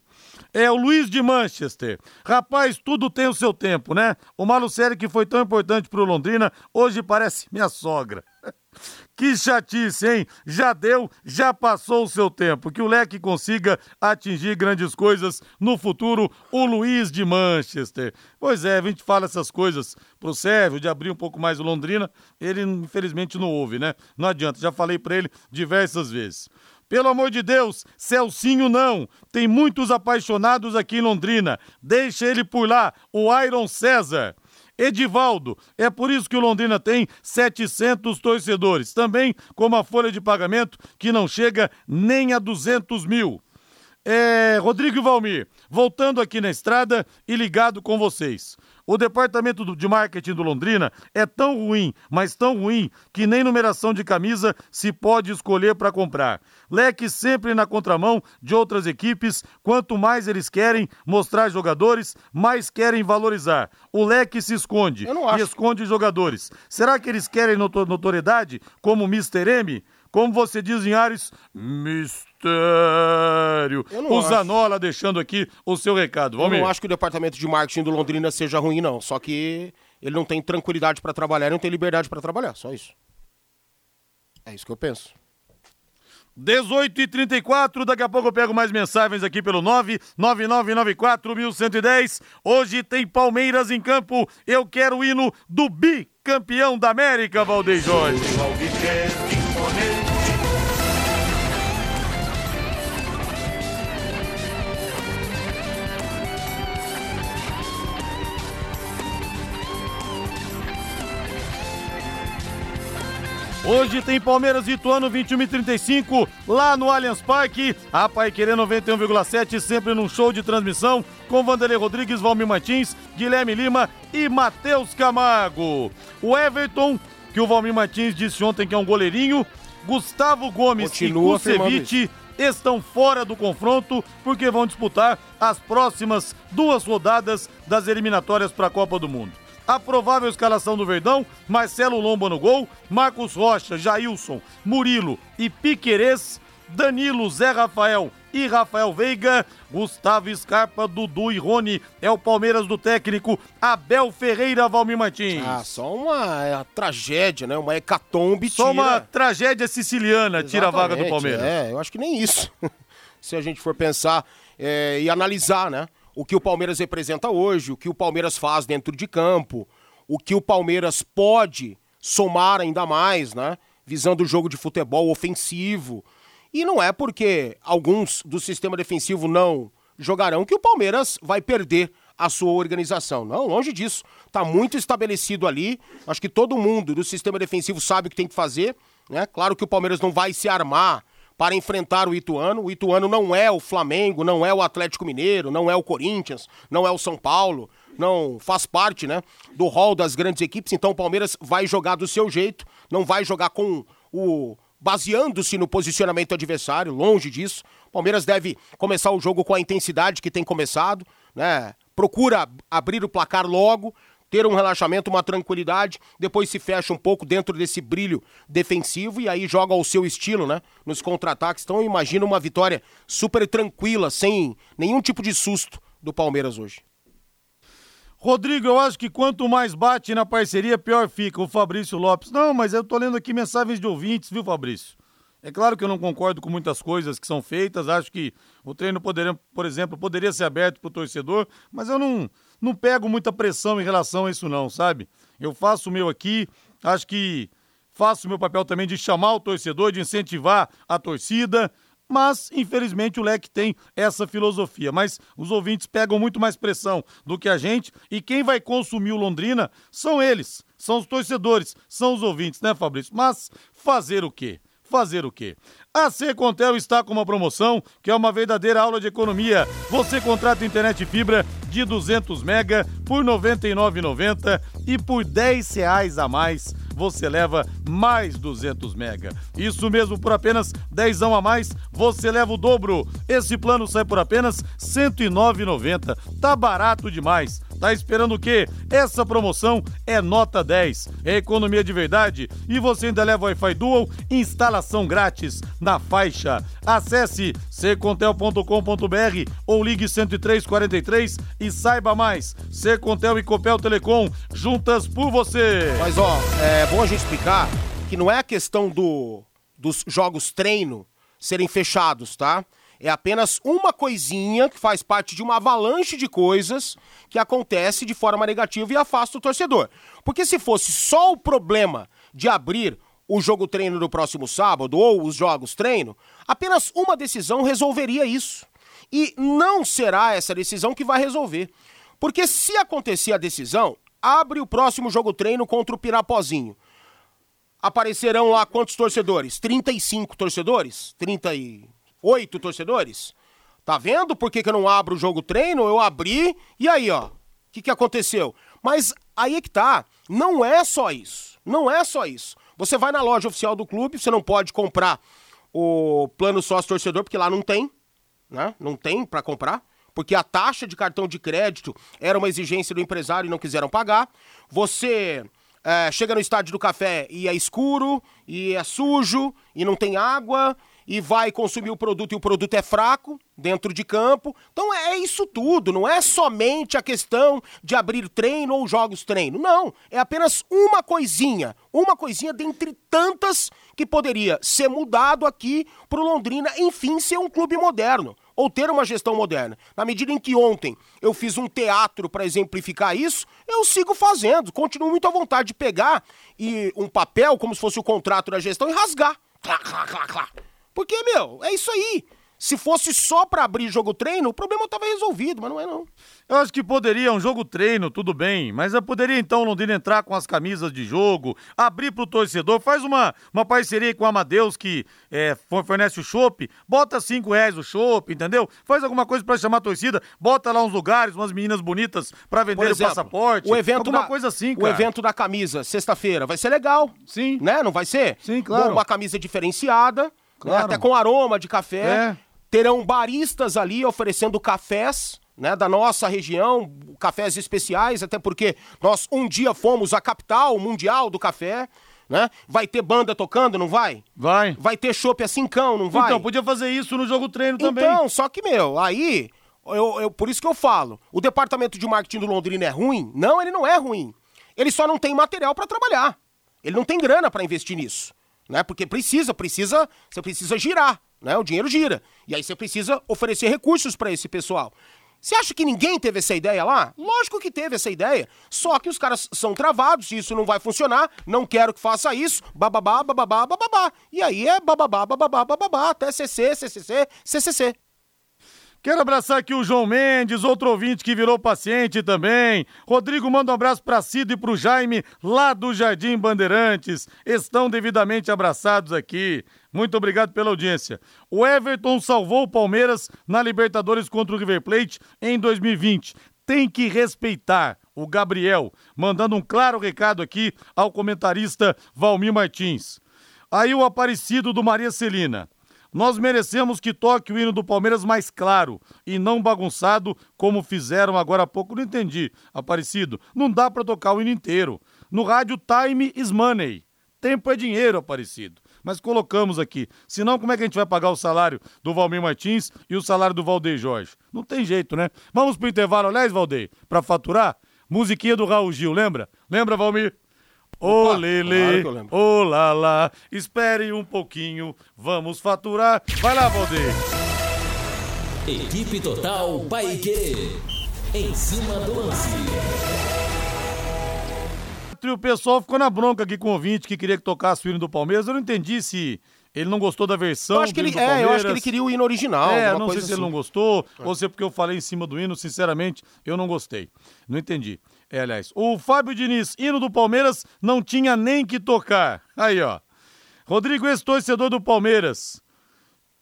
É o Luiz de Manchester. Rapaz, tudo tem o seu tempo, né? O Malucelli, que foi tão importante pro Londrina, hoje parece minha sogra. Que chatice, hein? Já deu, já passou o seu tempo. Que o Leque consiga atingir grandes coisas no futuro, o Luiz de Manchester. Pois é, a gente fala essas coisas pro Sérgio, de abrir um pouco mais o Londrina. Ele, infelizmente, não ouve, né? Não adianta, já falei para ele diversas vezes. Pelo amor de Deus, Celcinho não. Tem muitos apaixonados aqui em Londrina. Deixa ele por lá, o Iron César. Edivaldo, é por isso que o Londrina tem 700 torcedores, também com uma folha de pagamento que não chega nem a 200 mil. É, Rodrigo Valmir, voltando aqui na estrada e ligado com vocês. O departamento de marketing do Londrina é tão ruim, mas tão ruim, que nem numeração de camisa se pode escolher para comprar. Leque sempre na contramão de outras equipes, quanto mais eles querem mostrar jogadores, mais querem valorizar. O Leque se esconde e esconde jogadores. Será que eles querem notoriedade como Mr. M? Como você diz em Ares, mistério. O acho. Zanola deixando aqui o seu recado. Vamos Eu não acho que o departamento de marketing do Londrina seja ruim, não. Só que ele não tem tranquilidade para trabalhar, não tem liberdade para trabalhar. Só isso. É isso que eu penso. 18 e 34 daqui a pouco eu pego mais mensagens aqui pelo 99994-1110. Hoje tem Palmeiras em campo. Eu quero o hino do bicampeão da América, Valdeir Jorge. Hoje tem Palmeiras e Ituano 21 e 35 lá no Allianz Parque. A Pai Querer 91,7 sempre num show de transmissão com Vanderlei Rodrigues, Valmir Martins, Guilherme Lima e Matheus Camargo. O Everton, que o Valmir Martins disse ontem que é um goleirinho, Gustavo Gomes Continua e Kusevich estão fora do confronto porque vão disputar as próximas duas rodadas das eliminatórias para a Copa do Mundo. A provável escalação do Verdão: Marcelo Lomba no gol, Marcos Rocha, Jailson, Murilo e Piquerez, Danilo, Zé Rafael e Rafael Veiga, Gustavo Scarpa, Dudu e Rony. É o Palmeiras do técnico Abel Ferreira Valmir Martins. Ah, só uma, é uma tragédia, né? Uma hecatombe Só tira... uma tragédia siciliana tira a vaga do Exatamente, Palmeiras. É, eu acho que nem isso. Se a gente for pensar é, e analisar, né? O que o Palmeiras representa hoje, o que o Palmeiras faz dentro de campo, o que o Palmeiras pode somar ainda mais, né? Visando o jogo de futebol ofensivo. E não é porque alguns do sistema defensivo não jogarão que o Palmeiras vai perder a sua organização. Não, longe disso. Tá muito estabelecido ali. Acho que todo mundo do sistema defensivo sabe o que tem que fazer. Né? Claro que o Palmeiras não vai se armar para enfrentar o Ituano. O Ituano não é o Flamengo, não é o Atlético Mineiro, não é o Corinthians, não é o São Paulo, não faz parte, né, do rol das grandes equipes. Então o Palmeiras vai jogar do seu jeito, não vai jogar com o baseando-se no posicionamento adversário, longe disso. O Palmeiras deve começar o jogo com a intensidade que tem começado, né? Procura abrir o placar logo, ter um relaxamento, uma tranquilidade, depois se fecha um pouco dentro desse brilho defensivo e aí joga ao seu estilo, né? Nos contra-ataques. Então imagina uma vitória super tranquila, sem nenhum tipo de susto do Palmeiras hoje. Rodrigo, eu acho que quanto mais bate na parceria, pior fica. O Fabrício Lopes. Não, mas eu tô lendo aqui mensagens de ouvintes, viu, Fabrício? É claro que eu não concordo com muitas coisas que são feitas. Acho que o treino poderia, por exemplo, poderia ser aberto para o torcedor, mas eu não, não pego muita pressão em relação a isso, não, sabe? Eu faço o meu aqui, acho que faço o meu papel também de chamar o torcedor, de incentivar a torcida mas infelizmente o leque tem essa filosofia. Mas os ouvintes pegam muito mais pressão do que a gente e quem vai consumir o Londrina são eles, são os torcedores, são os ouvintes, né, Fabrício? Mas fazer o quê? Fazer o quê? A Secontel está com uma promoção que é uma verdadeira aula de economia. Você contrata internet fibra de 200 mega por R$ 99,90 e por 10 reais a mais você leva mais 200 mega. Isso mesmo, por apenas 10 a mais, você leva o dobro. Esse plano sai por apenas R$ 109,90. Tá barato demais. Tá esperando o quê? Essa promoção é nota 10. É economia de verdade e você ainda leva Wi-Fi Dual, instalação grátis na faixa. Acesse secontel.com.br ou ligue 10343 e saiba mais. Secontel e Copel Telecom, juntas por você. Mas ó, é bom a gente explicar que não é a questão do, dos jogos treino serem fechados, tá? É apenas uma coisinha que faz parte de uma avalanche de coisas que acontece de forma negativa e afasta o torcedor. Porque se fosse só o problema de abrir o jogo treino no próximo sábado ou os jogos treino, apenas uma decisão resolveria isso. E não será essa decisão que vai resolver. Porque se acontecer a decisão, abre o próximo jogo treino contra o Pirapozinho. Aparecerão lá quantos torcedores? 35 torcedores? 38 torcedores? Tá vendo por que, que eu não abro o jogo treino? Eu abri e aí, ó. O que, que aconteceu? Mas aí é que tá. Não é só isso. Não é só isso. Você vai na loja oficial do clube, você não pode comprar o plano sócio torcedor, porque lá não tem, né? Não tem para comprar, porque a taxa de cartão de crédito era uma exigência do empresário e não quiseram pagar. Você é, chega no estádio do café e é escuro, e é sujo, e não tem água, e vai consumir o produto e o produto é fraco dentro de campo. Então é isso tudo, não é somente a questão de abrir treino ou jogos treino. Não, é apenas uma coisinha, uma coisinha dentre tantas que poderia ser mudado aqui para o Londrina, enfim, ser um clube moderno ou ter uma gestão moderna. Na medida em que ontem eu fiz um teatro para exemplificar isso, eu sigo fazendo, continuo muito à vontade de pegar e um papel como se fosse o contrato da gestão e rasgar. Clá, clá, clá, clá. Porque, meu, é isso aí. Se fosse só para abrir jogo treino, o problema estava resolvido, mas não é não. Eu acho que poderia um jogo treino, tudo bem, mas eu poderia então o Londrina entrar com as camisas de jogo, abrir pro torcedor, faz uma, uma parceria com o Amadeus que é, fornece o chopp, bota cinco reais o chopp, entendeu? Faz alguma coisa para chamar a torcida, bota lá uns lugares, umas meninas bonitas para vender exemplo, o passaporte, o evento alguma da, coisa assim, O cara. evento da camisa, sexta-feira, vai ser legal. Sim. Né? Não vai ser? Sim, claro. Uma camisa diferenciada, Claro. né? até com aroma de café. É. Terão baristas ali oferecendo cafés. Né, da nossa região, cafés especiais, até porque nós um dia fomos a capital mundial do café, né? Vai ter banda tocando, não vai? Vai. Vai ter chopp assim cão, não vai? Então, podia fazer isso no jogo treino também. Então, só que, meu, aí, eu, eu- por isso que eu falo, o departamento de marketing do Londrina é ruim? Não, ele não é ruim. Ele só não tem material pra trabalhar. Ele não tem grana pra investir nisso, né? Porque precisa, precisa, você precisa girar, né? O dinheiro gira. E aí você precisa oferecer recursos pra esse pessoal. Você acha que ninguém teve essa ideia lá? Lógico que teve essa ideia. Só que os caras são travados, isso não vai funcionar, não quero que faça isso, bababá, bababá, bababá. E aí é bababá, bababá, bababá, até CC, CCC, CCC. Quero abraçar aqui o João Mendes, outro ouvinte que virou paciente também. Rodrigo manda um abraço pra Cida e pro Jaime, lá do Jardim Bandeirantes. Estão devidamente abraçados aqui. Muito obrigado pela audiência. O Everton salvou o Palmeiras na Libertadores contra o River Plate em 2020. Tem que respeitar. O Gabriel, mandando um claro recado aqui ao comentarista Valmir Martins. Aí o Aparecido do Maria Celina. Nós merecemos que toque o hino do Palmeiras mais claro e não bagunçado como fizeram agora há pouco. Não entendi, Aparecido. Não dá pra tocar o hino inteiro. No rádio, time is money. Tempo é dinheiro, Aparecido. Mas colocamos aqui. Senão, como é que a gente vai pagar o salário do Valmir Martins e o salário do Valdeir Jorge? Não tem jeito, né? Vamos pro intervalo, aliás, Valdeir, pra faturar? Musiquinha do Raul Gil, lembra? Lembra, Valmir? Ô Lele, claro que eu lembro. ô Lala, espere um pouquinho, vamos faturar. Vai lá, Valdeir. Equipe Total Paique. Em cima do lance. E o pessoal ficou na bronca aqui com o ouvinte que queria que tocasse o hino do Palmeiras. Eu não entendi se ele não gostou da versão Eu acho, que ele, é, eu acho que ele queria o hino original. É, não sei coisa se ele assim. não gostou, ou se é porque eu falei em cima do hino, sinceramente, eu não gostei. Não entendi. É, aliás, o Fábio Diniz, hino do Palmeiras, não tinha nem que tocar. Aí, ó. Rodrigo, ex-torcedor do Palmeiras,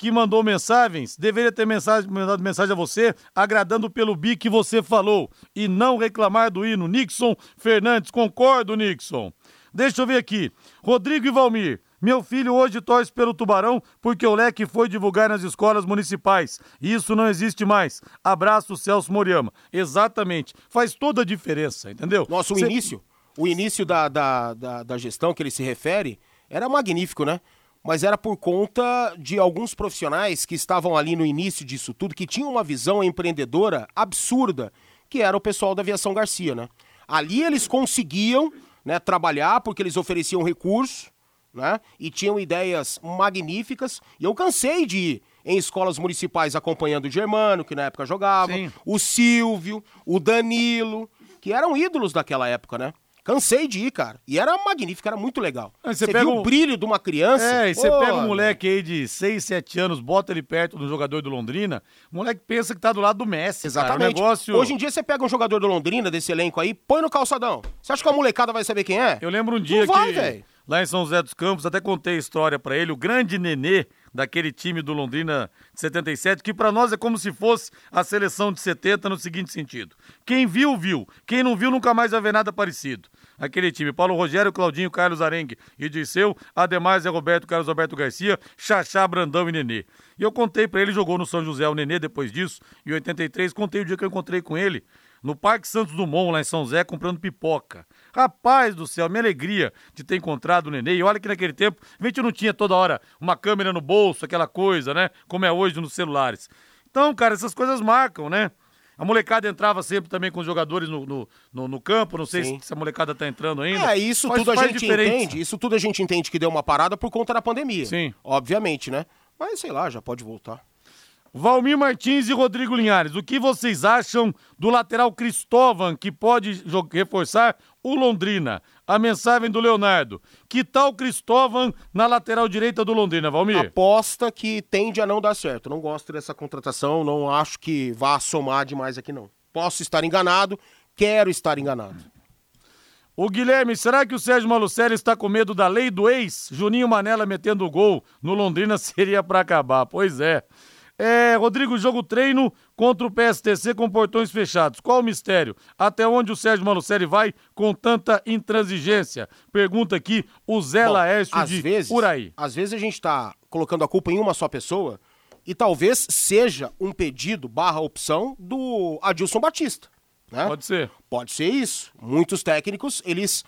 que mandou mensagens, deveria ter mensagem, mandado mensagem a você, agradando pelo bi que você falou, e não reclamar do hino. Nixon Fernandes, concordo, Nixon. Deixa eu ver aqui. Rodrigo e Valmir. Meu filho hoje torce pelo Tubarão porque o leque foi divulgar nas escolas municipais. Isso não existe mais. Abraço, Celso Moriama. Exatamente. Faz toda a diferença, entendeu? Nossa, o Cê- início, o início da, da, da, da gestão que ele se refere era magnífico, né? Mas era por conta de alguns profissionais que estavam ali no início disso tudo, que tinham uma visão empreendedora absurda, que era o pessoal da Aviação Garcia, né? Ali eles conseguiam né, trabalhar porque eles ofereciam recursos, né? E tinham ideias magníficas. E eu cansei de ir em escolas municipais acompanhando o Germano, que na época jogava, Sim. o Silvio, o Danilo, que eram ídolos daquela época, né? Cansei de ir, cara. E era magnífico, era muito legal. Aí você Você pega viu um- o brilho de uma criança? É, e você pega um moleque aí de 6, 7 anos, bota ele perto do jogador do Londrina, o moleque pensa que tá do lado do Messi. Exatamente. Cara. O negócio... Hoje em dia você pega um jogador do Londrina, desse elenco aí, põe no calçadão. Você acha que a molecada vai saber quem é? Eu lembro um dia Não vai, que velho. lá em São José dos Campos, até contei a história pra ele, o grande Nenê daquele time do Londrina de 77, que pra nós é como se fosse a seleção de 70 no seguinte sentido. Quem viu, viu. Quem não viu, nunca mais vai ver nada parecido. Aquele time, Paulo Rogério, Claudinho, Carlos Arengue e Dirceu, Ademais, Zé Roberto, Carlos Alberto Garcia, Xaxá, Brandão e Nenê. E eu contei pra ele, jogou no São José o Nenê depois disso, em 83, contei o dia que eu encontrei com ele, no Parque Santos Dumont, lá em São José, comprando pipoca. Rapaz do céu, minha alegria de ter encontrado o Nenê. E olha que naquele tempo a gente não tinha toda hora uma câmera no bolso, aquela coisa, né? Como é hoje nos celulares. Então, cara, essas coisas marcam, né? A molecada entrava sempre também com os jogadores no, no, no- no campo. Não sei se, Sim. se a molecada tá entrando ainda. É, isso tudo a gente diferença. entende. Isso tudo a gente entende que deu uma parada por conta da pandemia. Sim. Obviamente, né? Mas sei lá, já pode voltar. Valmir Martins e Rodrigo Linhares, o que vocês acham do lateral Cristóvão, que pode reforçar o Londrina? A mensagem do Leonardo. Que tal Cristóvão na lateral direita do Londrina, Valmir? Aposta que tende a não dar certo. Não gosto dessa contratação, não acho que vá somar demais aqui, não. Posso estar enganado, quero estar enganado. O Guilherme, será que o Sérgio Malucelli está com medo da lei do ex? Juninho Manela metendo o gol no Londrina seria pra acabar. Pois é. É, Rodrigo, jogo treino contra o PSTC com portões fechados. Qual o mistério? Até onde o Sérgio Malucelli vai com tanta intransigência? Pergunta aqui o Zé Bom, Laércio de vezes, Uraí. Às vezes a gente tá colocando a culpa em uma só pessoa e talvez seja um pedido barra opção do Adilson Batista. Né? Pode ser. Pode ser isso. Muitos técnicos, eles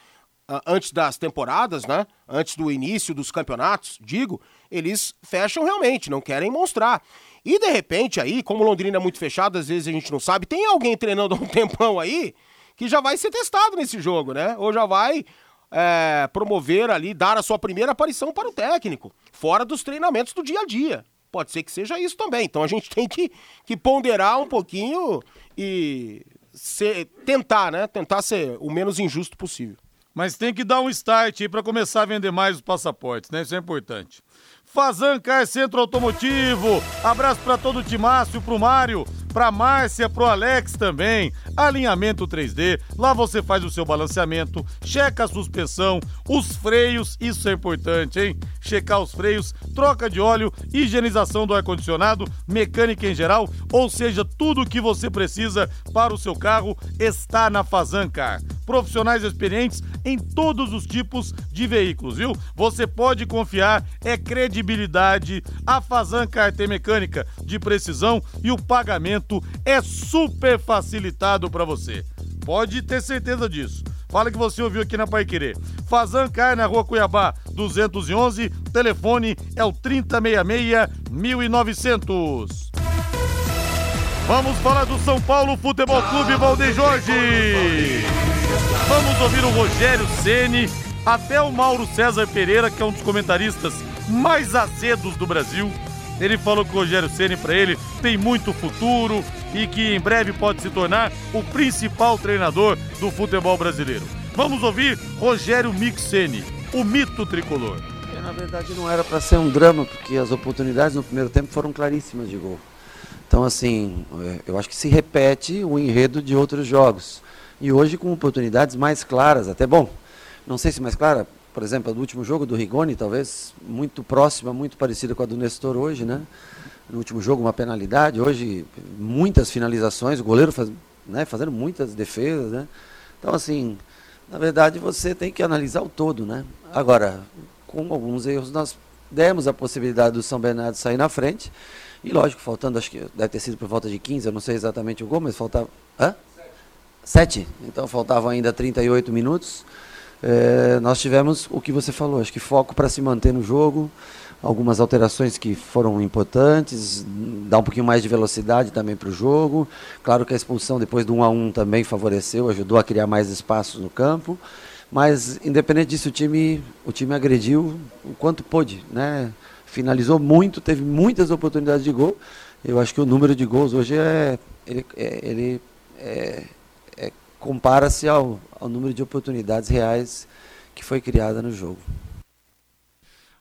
antes das temporadas, né? Antes do início dos campeonatos, digo, eles fecham realmente, não querem mostrar. E de repente aí, como Londrina é muito fechado, às vezes a gente não sabe, tem alguém treinando há um tempão aí que já vai ser testado nesse jogo, né? Ou já vai é, promover ali, dar a sua primeira aparição para o técnico, fora dos treinamentos do dia a dia. Pode ser que seja isso também. Então a gente tem que, que ponderar um pouquinho e ser, tentar, né? Tentar ser o menos injusto possível. Mas tem que dar um start aí para começar a vender mais os passaportes, né? Isso é importante. Fazan Car Centro Automotivo. Abraço para todo o Timácio, pro Mário, pra Márcia, pro Alex também. Alinhamento 3D, lá você faz o seu balanceamento, checa a suspensão, os freios, isso é importante, hein? Checar os freios, troca de óleo, higienização do ar-condicionado, mecânica em geral, ou seja, tudo o que você precisa para o seu carro está na Fazan Car. Profissionais experientes em todos os tipos de veículos, viu? Você pode confiar, é credibilidade. A Fazan Carter Mecânica de precisão e o pagamento é super facilitado para você. Pode ter certeza disso. Fala que você ouviu aqui na Pai Querer. Fazan Car na Rua Cuiabá, 211. Telefone é o 3066 1900. Vamos falar do São Paulo Futebol Clube Valdeir Jorge. Vamos ouvir o Rogério Ceni, até o Mauro César Pereira, que é um dos comentaristas mais azedos do Brasil. Ele falou que o Rogério Ceni para ele tem muito futuro e que em breve pode se tornar o principal treinador do futebol brasileiro. Vamos ouvir Rogério Mixeni, o mito tricolor. É, na verdade não era para ser um drama, porque as oportunidades no primeiro tempo foram claríssimas de gol. Então assim, é, eu acho que se repete o enredo de outros jogos. E hoje com oportunidades mais claras, até bom. Não sei se mais clara, por exemplo, do último jogo do Rigoni, talvez muito próxima, muito parecida com a do Nestor hoje, né? No último jogo, uma penalidade, hoje muitas finalizações, o goleiro faz, né, fazendo muitas defesas, né? Então, assim, na verdade, você tem que analisar o todo, né? Agora, com alguns erros, nós demos a possibilidade do São Bernardo sair na frente, e lógico, faltando, acho que deve ter sido por volta de 15, eu não sei exatamente o gol, mas faltava. Hã? Sete. Então faltavam ainda 38 minutos é, nós tivemos o que você falou, acho que foco para se manter no jogo, algumas alterações que foram importantes, dar um pouquinho mais de velocidade também para o jogo. Claro que a expulsão depois do 1 a 1 também favoreceu, ajudou a criar mais espaços no campo. Mas independente disso, o time, o time agrediu o quanto pôde, né? Finalizou muito, teve muitas oportunidades de gol. Eu acho que o número de gols hoje é ele, é, ele é, compara-se ao, ao número de oportunidades reais que foi criada no jogo.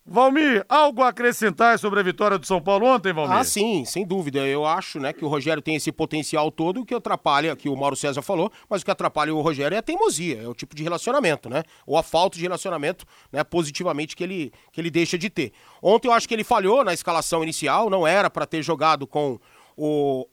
Valmir, algo a acrescentar sobre a vitória do São Paulo ontem, Valmir? Ah, sim, sem dúvida. Eu acho né, que o Rogério tem esse potencial todo que atrapalha, que o Mauro César falou, mas o que atrapalha o Rogério é a teimosia, é o tipo de relacionamento, né? Ou a falta de relacionamento né, positivamente que ele, que ele deixa de ter. Ontem eu acho que ele falhou na escalação inicial, não era para ter jogado com o,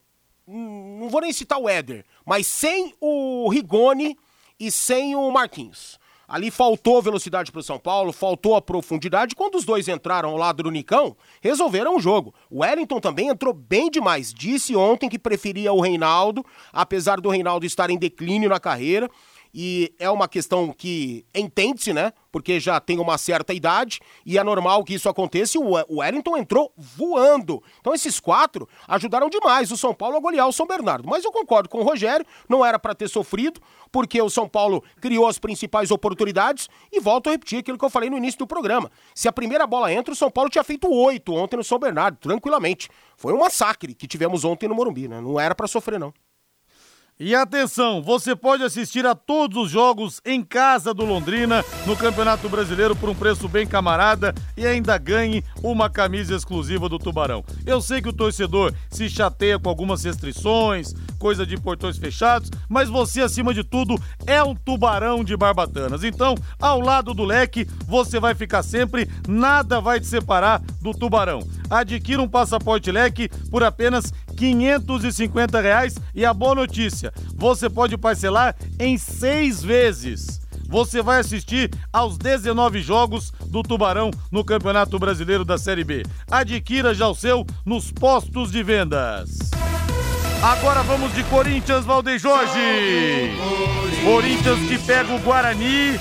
não vou nem citar o Éder, mas sem o Rigoni e sem o Marquinhos. Ali faltou velocidade para o São Paulo, faltou a profundidade. Quando os dois entraram ao lado do Nicão, resolveram o jogo. O Wellington também entrou bem demais. Disse ontem que preferia o Reinaldo, apesar do Reinaldo estar em declínio na carreira e é uma questão que entende-se, né? Porque já tem uma certa idade e é normal que isso aconteça. O Wellington entrou voando. Então esses quatro ajudaram demais o São Paulo a golear o São Bernardo. Mas eu concordo com o Rogério, não era para ter sofrido, porque o São Paulo criou as principais oportunidades e volto a repetir aquilo que eu falei no início do programa. Se a primeira bola entra, o São Paulo tinha feito oito ontem no São Bernardo, tranquilamente. Foi um massacre que tivemos ontem no Morumbi, né? Não era para sofrer não. E atenção, você pode assistir a todos os jogos em casa do Londrina no Campeonato Brasileiro por um preço bem camarada e ainda ganhe uma camisa exclusiva do Tubarão. Eu sei que o torcedor se chateia com algumas restrições, coisa de portões fechados, mas você, acima de tudo, é um tubarão de barbatanas. Então, ao lado do leque, você vai ficar sempre, nada vai te separar do tubarão. Adquira um passaporte leque por apenas 550 reais e a boa notícia, você pode parcelar em seis vezes. Você vai assistir aos 19 jogos do Tubarão no Campeonato Brasileiro da Série B. Adquira já o seu nos postos de vendas. Agora vamos de Corinthians, Valdeir Jorge. Corinthians que pega o Guarani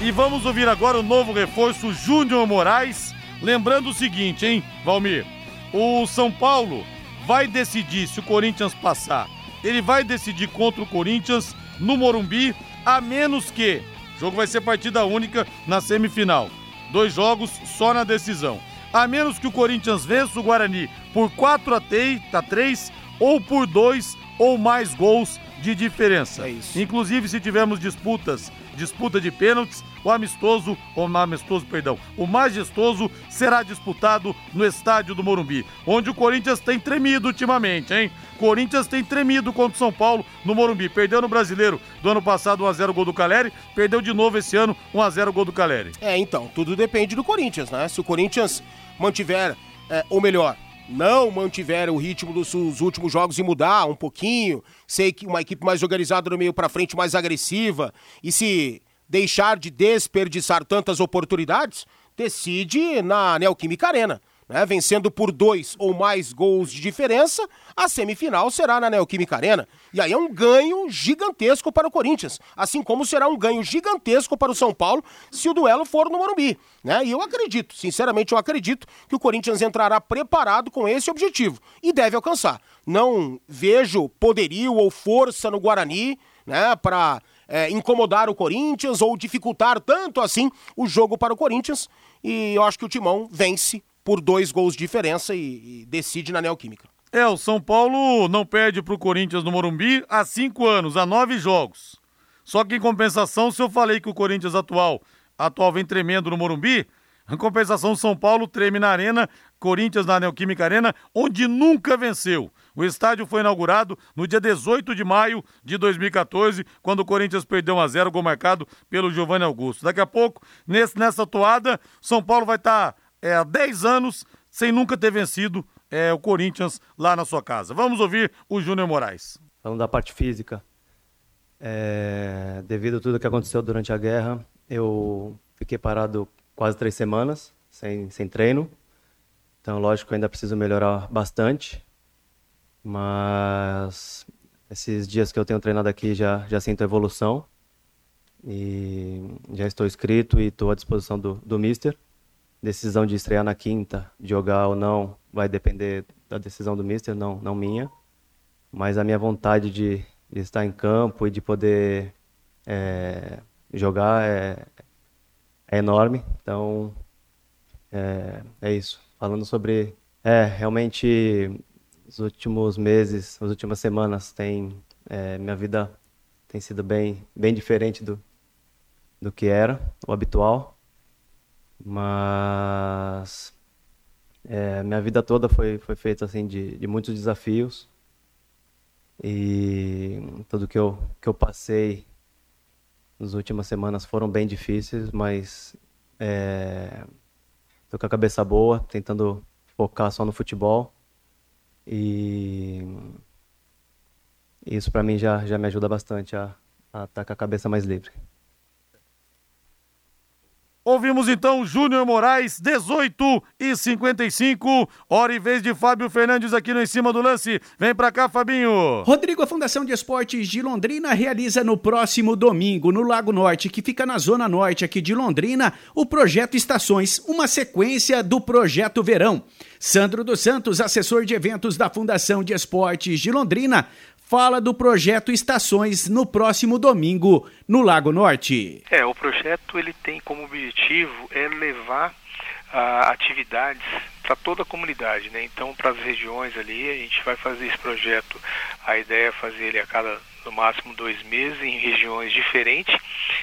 E vamos ouvir agora o novo reforço Júnior Moraes. Lembrando o seguinte, hein, Valmir? O São Paulo vai decidir se o Corinthians passar. Ele vai decidir contra o Corinthians no Morumbi, a menos que. O jogo vai ser partida única na semifinal. Dois jogos só na decisão. A menos que o Corinthians vença o Guarani por 4 a 3 ou por 2 ou mais gols de diferença. É isso. Inclusive, se tivermos disputas, disputa de pênaltis, o amistoso, ou amistoso, perdão, o majestoso será disputado no estádio do Morumbi, onde o Corinthians tem tremido ultimamente, hein? Corinthians tem tremido contra o São Paulo no Morumbi. Perdeu no Brasileiro do ano passado 1x0 gol do Caleri, perdeu de novo esse ano 1x0 gol do Caleri. É, então, tudo depende do Corinthians, né? Se o Corinthians mantiver, é, ou melhor, não mantiver o ritmo dos, últimos jogos e mudar um pouquinho, sei que uma equipe mais organizada no meio para frente, mais agressiva, e se deixar de desperdiçar tantas oportunidades, decide na Neoquímica Arena. Né? Vencendo por dois ou mais gols de diferença, a semifinal será na Neoquímica Arena. E aí é um ganho gigantesco para o Corinthians, assim como será um ganho gigantesco para o São Paulo se o duelo for no Morumbi. Né? E eu acredito, sinceramente eu acredito, que o Corinthians entrará preparado com esse objetivo e deve alcançar. Não vejo poderio ou força no Guarani né, para é, incomodar o Corinthians ou dificultar tanto assim o jogo para o Corinthians. E eu acho que o Timão vence por dois gols de diferença e, e decide na Neoquímica. É, o São Paulo não perde pro Corinthians no Morumbi há cinco anos, há nove jogos. Só que em compensação, se eu falei que o Corinthians atual, atual vem tremendo no Morumbi, em compensação, São Paulo treme na Arena, Corinthians na Neoquímica Arena, onde nunca venceu. O estádio foi inaugurado no dia 18 de maio de 2014, quando o Corinthians perdeu 1 a 0 gol marcado pelo Giovanni Augusto. Daqui a pouco, nesse, nessa toada, São Paulo vai estar tá, é, há 10 anos sem nunca ter vencido é, o Corinthians lá na sua casa. Vamos ouvir o Júnior Moraes. Falando da parte física, é, devido a tudo que aconteceu durante a guerra, eu fiquei parado quase três semanas, sem, sem treino. Então, lógico, ainda preciso melhorar bastante. Mas esses dias que eu tenho treinado aqui já, já sinto evolução. E já estou inscrito e estou à disposição do, do Mister. Decisão de estrear na quinta, jogar ou não, vai depender da decisão do Mister, não, não minha. Mas a minha vontade de, de estar em campo e de poder é, jogar é, é enorme. Então, é, é isso. Falando sobre. É, realmente os últimos meses, as últimas semanas, tem é, minha vida tem sido bem, bem diferente do, do que era o habitual, mas é, minha vida toda foi, foi feita assim de, de muitos desafios e tudo que eu, que eu passei nas últimas semanas foram bem difíceis, mas é, com a cabeça boa, tentando focar só no futebol e isso para mim já, já me ajuda bastante a, a estar com a cabeça mais livre. Ouvimos então Júnior Moraes, 18 e 55. Hora e vez de Fábio Fernandes aqui no Em Cima do Lance. Vem pra cá, Fabinho. Rodrigo, a Fundação de Esportes de Londrina realiza no próximo domingo, no Lago Norte, que fica na zona norte aqui de Londrina, o projeto Estações, uma sequência do projeto Verão. Sandro dos Santos, assessor de eventos da Fundação de Esportes de Londrina, fala do projeto Estações no próximo domingo no Lago Norte. É, o projeto ele tem como objetivo é levar ah, atividades para toda a comunidade, né? Então, para as regiões ali, a gente vai fazer esse projeto. A ideia é fazer ele a cada no máximo dois meses em regiões diferentes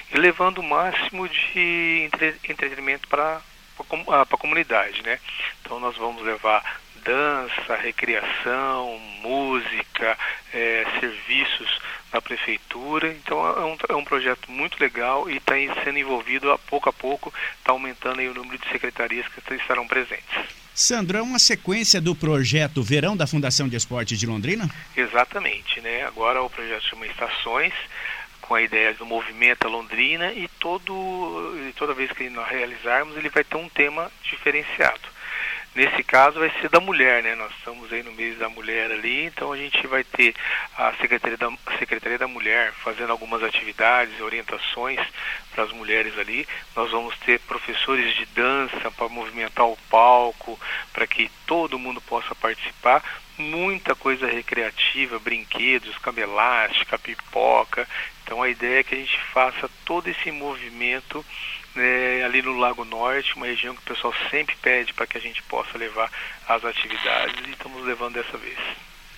e levando o máximo de entre, entretenimento para para a comunidade, né? Então nós vamos levar dança, recreação, música, é, serviços na prefeitura. Então é um, é um projeto muito legal e está sendo envolvido a pouco a pouco, está aumentando o número de secretarias que estarão presentes. Sandro, é uma sequência do projeto Verão da Fundação de Esportes de Londrina? Exatamente, né? Agora o projeto chama Estações, com a ideia do movimento Londrina e todo, toda vez que nós realizarmos ele vai ter um tema diferenciado. Nesse caso vai ser da mulher, né? Nós estamos aí no mês da mulher ali, então a gente vai ter a Secretaria da, a Secretaria da Mulher fazendo algumas atividades, orientações para as mulheres ali. Nós vamos ter professores de dança para movimentar o palco, para que todo mundo possa participar. Muita coisa recreativa, brinquedos, cama elástica, pipoca. Então a ideia é que a gente faça todo esse movimento né, ali no Lago Norte, uma região que o pessoal sempre pede para que a gente possa levar as atividades e estamos levando dessa vez.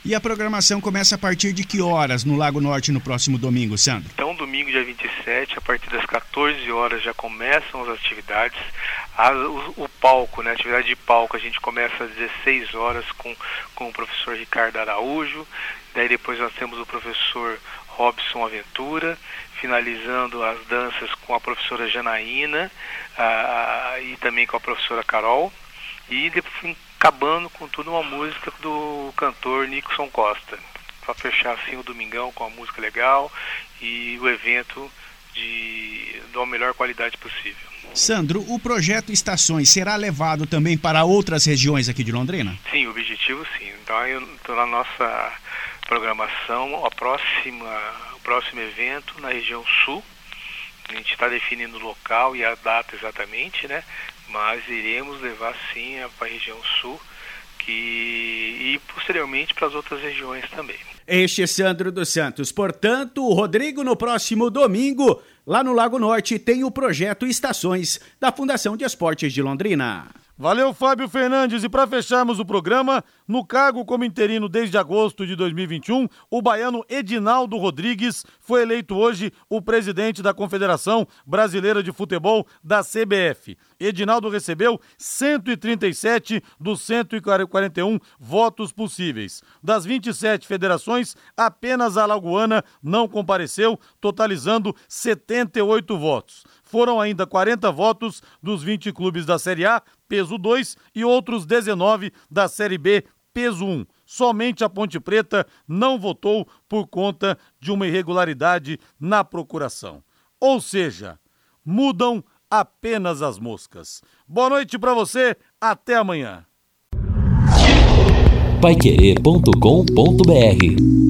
E a programação começa a partir de que horas no Lago Norte no próximo domingo, Sandro? Então, domingo, dia 27, a partir das 14 horas já começam as atividades. As, o, o, palco, né, a atividade de palco, a gente começa às 16 horas com, com o professor Ricardo Araújo. Daí depois nós temos o professor Robson Aventura, finalizando as danças com a professora Janaína uh, e também com a professora Carol. E depois acabando com tudo uma música do cantor Nixon Costa, para fechar assim o domingão com uma música legal e o evento de da melhor qualidade possível. Sandro, o projeto Estações será levado também para outras regiões aqui de Londrina? Sim, o objetivo sim. Então, eu, então na nossa programação, a próxima, o próximo evento na região sul, a gente está definindo o local e a data exatamente, né? mas iremos levar sim para a região sul que, e posteriormente para as outras regiões também. Este é Sandro dos Santos. Portanto, o Rodrigo, no próximo domingo, lá no Lago Norte, tem o projeto Estações da Fundação de Esportes de Londrina. Valeu, Fábio Fernandes. E para fecharmos o programa, no cargo como interino desde agosto de 2021, o baiano Edinaldo Rodrigues foi eleito hoje o presidente da Confederação Brasileira de Futebol da CBF. Edinaldo recebeu 137 dos 141 votos possíveis. Das 27 federações, apenas a Lagoana não compareceu, totalizando 78 votos. Foram ainda 40 votos dos 20 clubes da Série A, peso 2, e outros 19 da Série B, peso 1. Somente a Ponte Preta não votou por conta de uma irregularidade na procuração. Ou seja, mudam apenas as moscas. Boa noite para você, até amanhã. Paiquerê.com.br